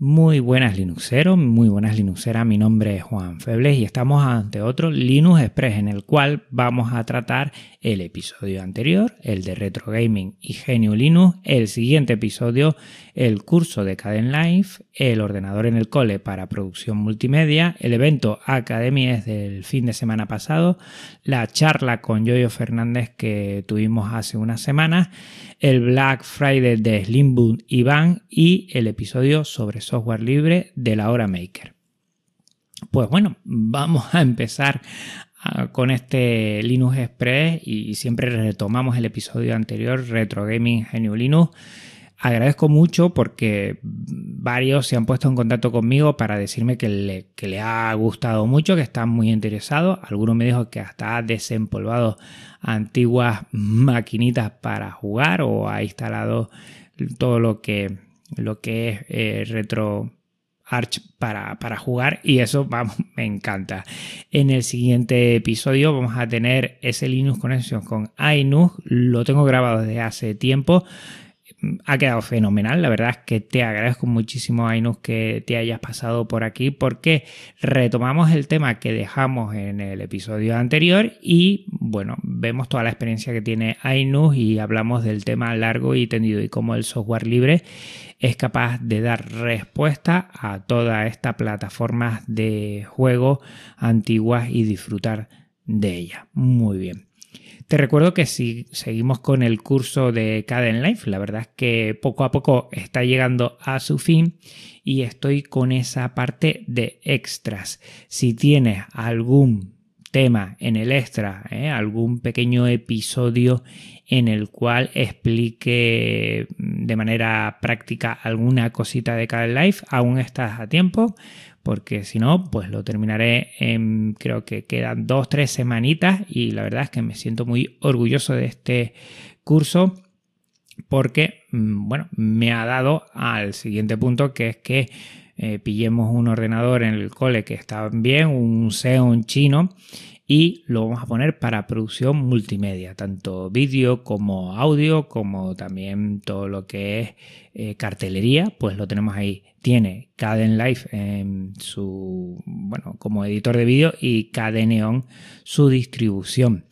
Muy buenas Linuxeros, muy buenas Linuxeras, mi nombre es Juan Febles y estamos ante otro Linux Express en el cual vamos a tratar el episodio anterior, el de Retro Gaming y Genio Linux, el siguiente episodio, el curso de Caden Life, el ordenador en el cole para producción multimedia, el evento Academy es del fin de semana pasado, la charla con Yoyo Fernández que tuvimos hace unas semanas, el Black Friday de Slimboom Iván y el episodio sobre software libre de la hora maker. Pues bueno, vamos a empezar ah, con este Linux Express y siempre retomamos el episodio anterior, Retro Gaming Genio Linux. Agradezco mucho porque varios se han puesto en contacto conmigo para decirme que le, ha gustado mucho, que están muy interesados. Algunos me dijo que hasta ha desempolvado antiguas maquinitas para jugar o ha instalado todo lo que lo que es eh, retro Arch para, jugar y eso me encanta. En el siguiente episodio vamos a tener ese Linux Connection con iNUG, lo tengo grabado desde hace tiempo ha quedado fenomenal. La verdad es que te agradezco muchísimo, Ainus, que te hayas pasado por aquí porque retomamos el tema que dejamos en el episodio anterior y, bueno, vemos toda la experiencia que tiene Ainus y hablamos del tema largo y tendido y cómo el software libre es capaz de dar respuesta a toda esta plataforma de juego antiguas y disfrutar de ella. Muy bien. Te recuerdo que si seguimos con el curso de Caden Life, la verdad es que poco a poco está llegando a su fin y estoy con esa parte de extras. Si tienes algún tema en el extra, ¿eh? algún pequeño episodio en el cual explique de manera práctica alguna cosita de Caden Life, aún estás a tiempo porque si no, pues lo terminaré en, creo que quedan dos, tres semanitas y la verdad es que me siento muy orgulloso de este curso porque, mm, bueno, me ha dado al siguiente punto que es que eh, pillemos un ordenador en el cole que está bien, un Xeon chino y lo vamos a poner para producción multimedia, tanto vídeo como audio, como también todo lo que es eh, cartelería, pues lo tenemos ahí. Tiene Caden Life en su, bueno, como editor de vídeo y Cadeneon su distribución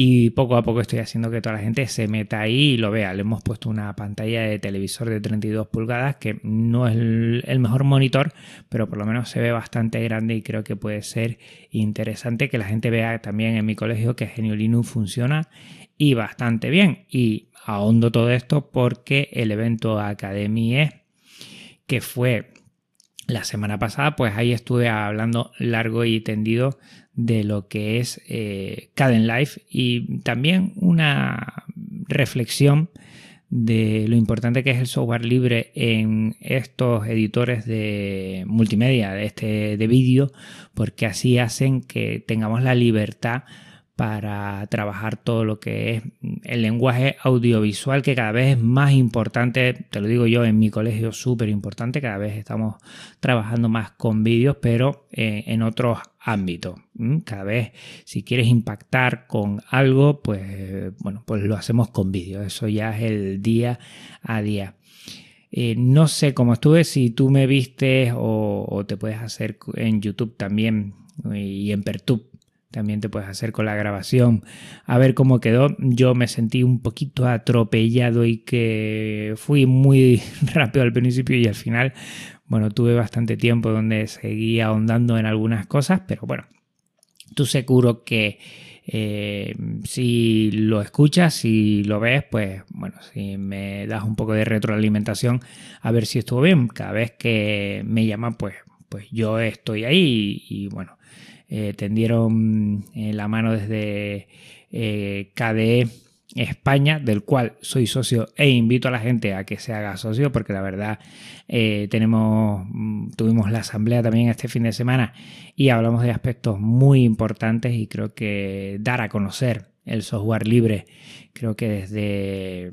y poco a poco estoy haciendo que toda la gente se meta ahí y lo vea. Le hemos puesto una pantalla de televisor de 32 pulgadas que no es el mejor monitor, pero por lo menos se ve bastante grande y creo que puede ser interesante que la gente vea también en mi colegio que Genio Linux funciona y bastante bien. Y ahondo todo esto porque el evento Academie que fue la semana pasada, pues ahí estuve hablando largo y tendido de lo que es eh, Caden Life y también una reflexión de lo importante que es el software libre en estos editores de multimedia, de este de vídeo, porque así hacen que tengamos la libertad para trabajar todo lo que es el lenguaje audiovisual que cada vez es más importante, te lo digo yo en mi colegio súper importante, cada vez estamos trabajando más con vídeos, pero eh, en otros ámbitos. Cada vez si quieres impactar con algo, pues bueno, pues lo hacemos con vídeos, eso ya es el día a día. Eh, no sé cómo estuve, si tú me viste o, o, te puedes hacer en YouTube también y en Pertube también te puedes hacer con la grabación a ver cómo quedó. Yo me sentí un poquito atropellado y que fui muy rápido al principio y al final, bueno, tuve bastante tiempo donde seguí ahondando en algunas cosas, pero bueno, tú seguro que eh, si lo escuchas, si lo ves, pues bueno, si me das un poco de retroalimentación a ver si estuvo bien. Cada vez que me llaman, pues, pues yo estoy ahí y bueno, eh, tendieron eh, la mano desde eh, KDE España, del cual soy socio e invito a la gente a que se haga socio, porque la verdad tenemos, mm, tuvimos la asamblea también este fin de semana y hablamos de aspectos muy importantes y creo que dar a conocer el software libre, creo que desde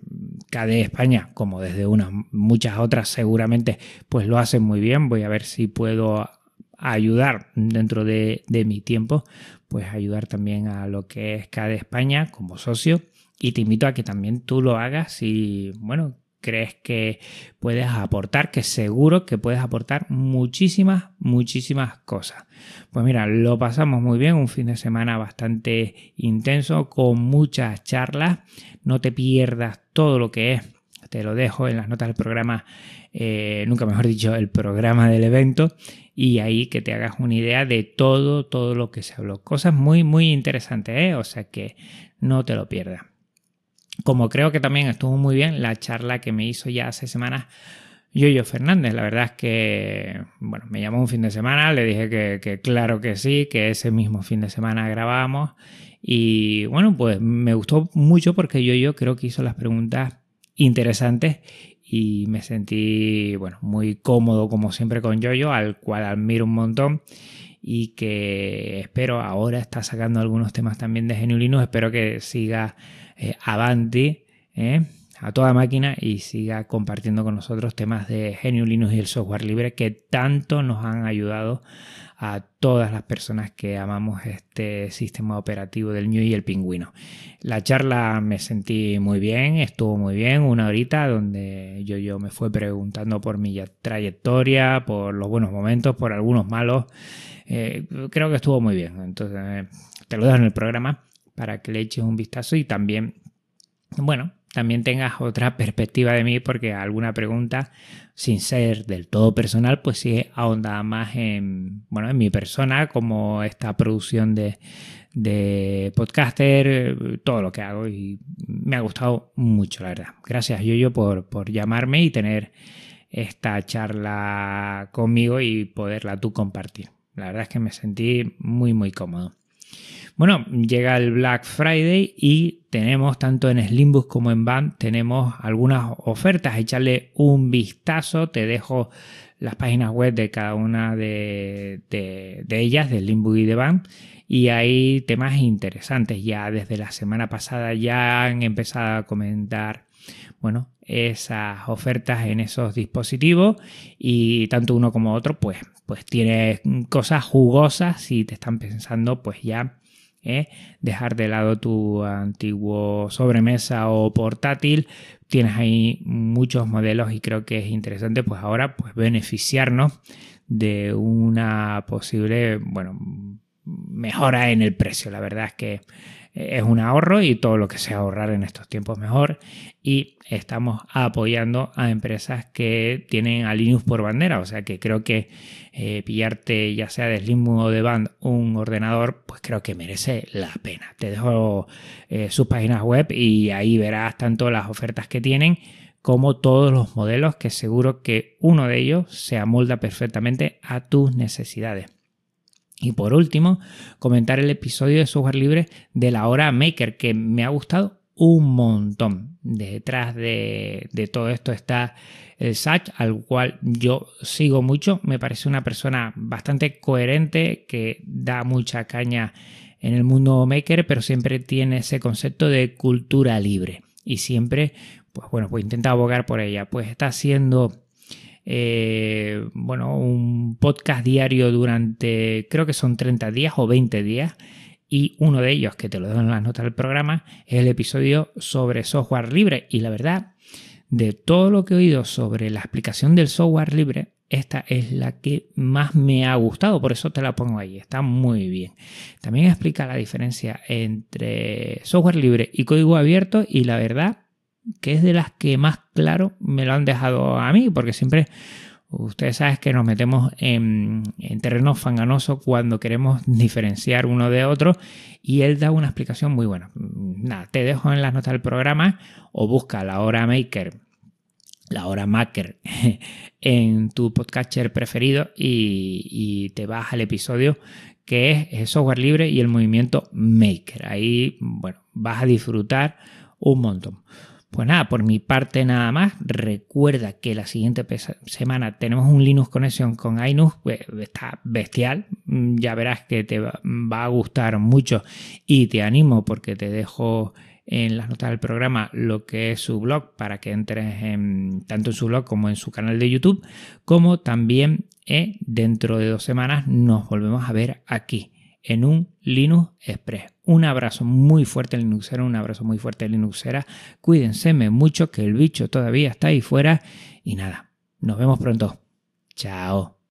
KDE España, como desde unas muchas otras seguramente, pues lo hacen muy bien. Voy a ver si puedo ayudar dentro de, mi tiempo, pues ayudar también a lo que es CADE España como socio y te invito a que también tú lo hagas y bueno, crees que puedes aportar, que seguro que puedes aportar muchísimas, muchísimas cosas. Pues mira, lo pasamos muy bien, un fin de semana bastante intenso, con muchas charlas. No te pierdas todo lo que es te lo dejo en las notas del programa, eh, nunca mejor dicho, el programa del evento y ahí que te hagas una idea de todo, todo lo que se habló. Cosas muy, muy interesantes, ¿eh? o sea que no te lo pierdas. Como creo que también estuvo muy bien la charla que me hizo ya hace semanas Yoyo Fernández. La verdad es que, bueno, me llamó un fin de semana, le dije que, que claro que sí, que ese mismo fin de semana grabábamos. Y bueno, pues me gustó mucho porque Yoyo creo que hizo las preguntas interesantes y me sentí bueno, muy cómodo como siempre con Yoyo, al cual admiro un montón y que espero ahora está sacando algunos temas también de Geniulinus, espero que siga eh, avanti eh, a toda máquina y siga compartiendo con nosotros temas de Geniulinus y el software libre que tanto nos han ayudado a todas las personas que amamos este sistema operativo del New y el pingüino. La charla me sentí muy bien, estuvo muy bien, una horita donde yo, yo me fue preguntando por mi trayectoria, por los buenos momentos, por algunos malos. Eh, creo que estuvo muy bien. Entonces, te lo dejo en el programa para que le eches un vistazo y también, bueno, también tengas otra perspectiva de mí porque alguna pregunta sin ser del todo personal pues sí ahonda más en bueno en mi persona como esta producción de, de podcaster todo lo que hago y me ha gustado mucho la verdad. Gracias Yoyo por, por llamarme y tener esta charla conmigo y poderla tú compartir. La verdad es que me sentí muy muy cómodo bueno, llega el Black Friday y tenemos tanto en Slimbus como en Band, tenemos algunas ofertas. Echarle un vistazo, te dejo las páginas web de cada una de, ellas, de Slimbus y de Band. Y hay temas interesantes. Ya desde la semana pasada ya han empezado a comentar, bueno, esas ofertas en esos dispositivos y tanto uno como otro pues pues tiene cosas jugosas si te están pensando pues ya ¿eh? dejar de lado tu antiguo sobremesa o portátil. Tienes ahí muchos modelos y creo que es interesante pues ahora pues beneficiarnos de una posible, bueno, mejora en el precio. La verdad es que es un ahorro y todo lo que sea ahorrar en estos tiempos mejor. Y estamos apoyando a empresas que tienen a Linux por bandera. O sea que creo que eh, pillarte ya sea de Slim o de Band un ordenador, pues creo que merece la pena. Te dejo eh, sus páginas web y ahí verás tanto las ofertas que tienen como todos los modelos que seguro que uno de ellos se amolda perfectamente a tus necesidades. Y por último, comentar el episodio de software libre de la hora Maker, que me ha gustado un montón. Detrás de, todo esto está el Sach, al cual yo sigo mucho. Me parece una persona bastante coherente, que da mucha caña en el mundo maker, pero siempre tiene ese concepto de cultura libre. Y siempre, pues bueno, pues intenta abogar por ella. Pues está haciendo eh, bueno, un podcast diario durante, creo que son 30 días o 20 días. Y uno de ellos, que te lo dejo en las notas del programa, es el episodio sobre software libre. Y la verdad, de todo lo que he oído sobre la explicación del software libre, esta es la que más me ha gustado, por eso te la pongo ahí, está muy bien. También explica la diferencia entre software libre y código abierto y la verdad que es de las que más claro me lo han dejado a mí, porque siempre ustedes saben que nos metemos en, en terreno fanganoso cuando queremos diferenciar uno de otro y él da una explicación muy buena. Nada, te dejo en las notas del programa o busca la hora maker la hora maker en tu podcatcher preferido y, y, te vas al episodio que es software libre y el movimiento maker. Ahí, bueno, vas a disfrutar un montón. Pues nada, por mi parte nada más. Recuerda que la siguiente semana tenemos un Linux Connection con Inus. Pues, está bestial. Mm, ya verás que te va a gustar mucho y te animo porque te dejo en las notas del programa lo que es su blog para que entres en, tanto en su blog como en su canal de YouTube, como también eh, dentro de dos semanas nos volvemos a ver aquí en un Linux Express. Un abrazo muy fuerte Linuxera, un abrazo muy fuerte Linuxera. Cuídense mucho que el bicho todavía está ahí fuera y nada, nos vemos pronto. Chao.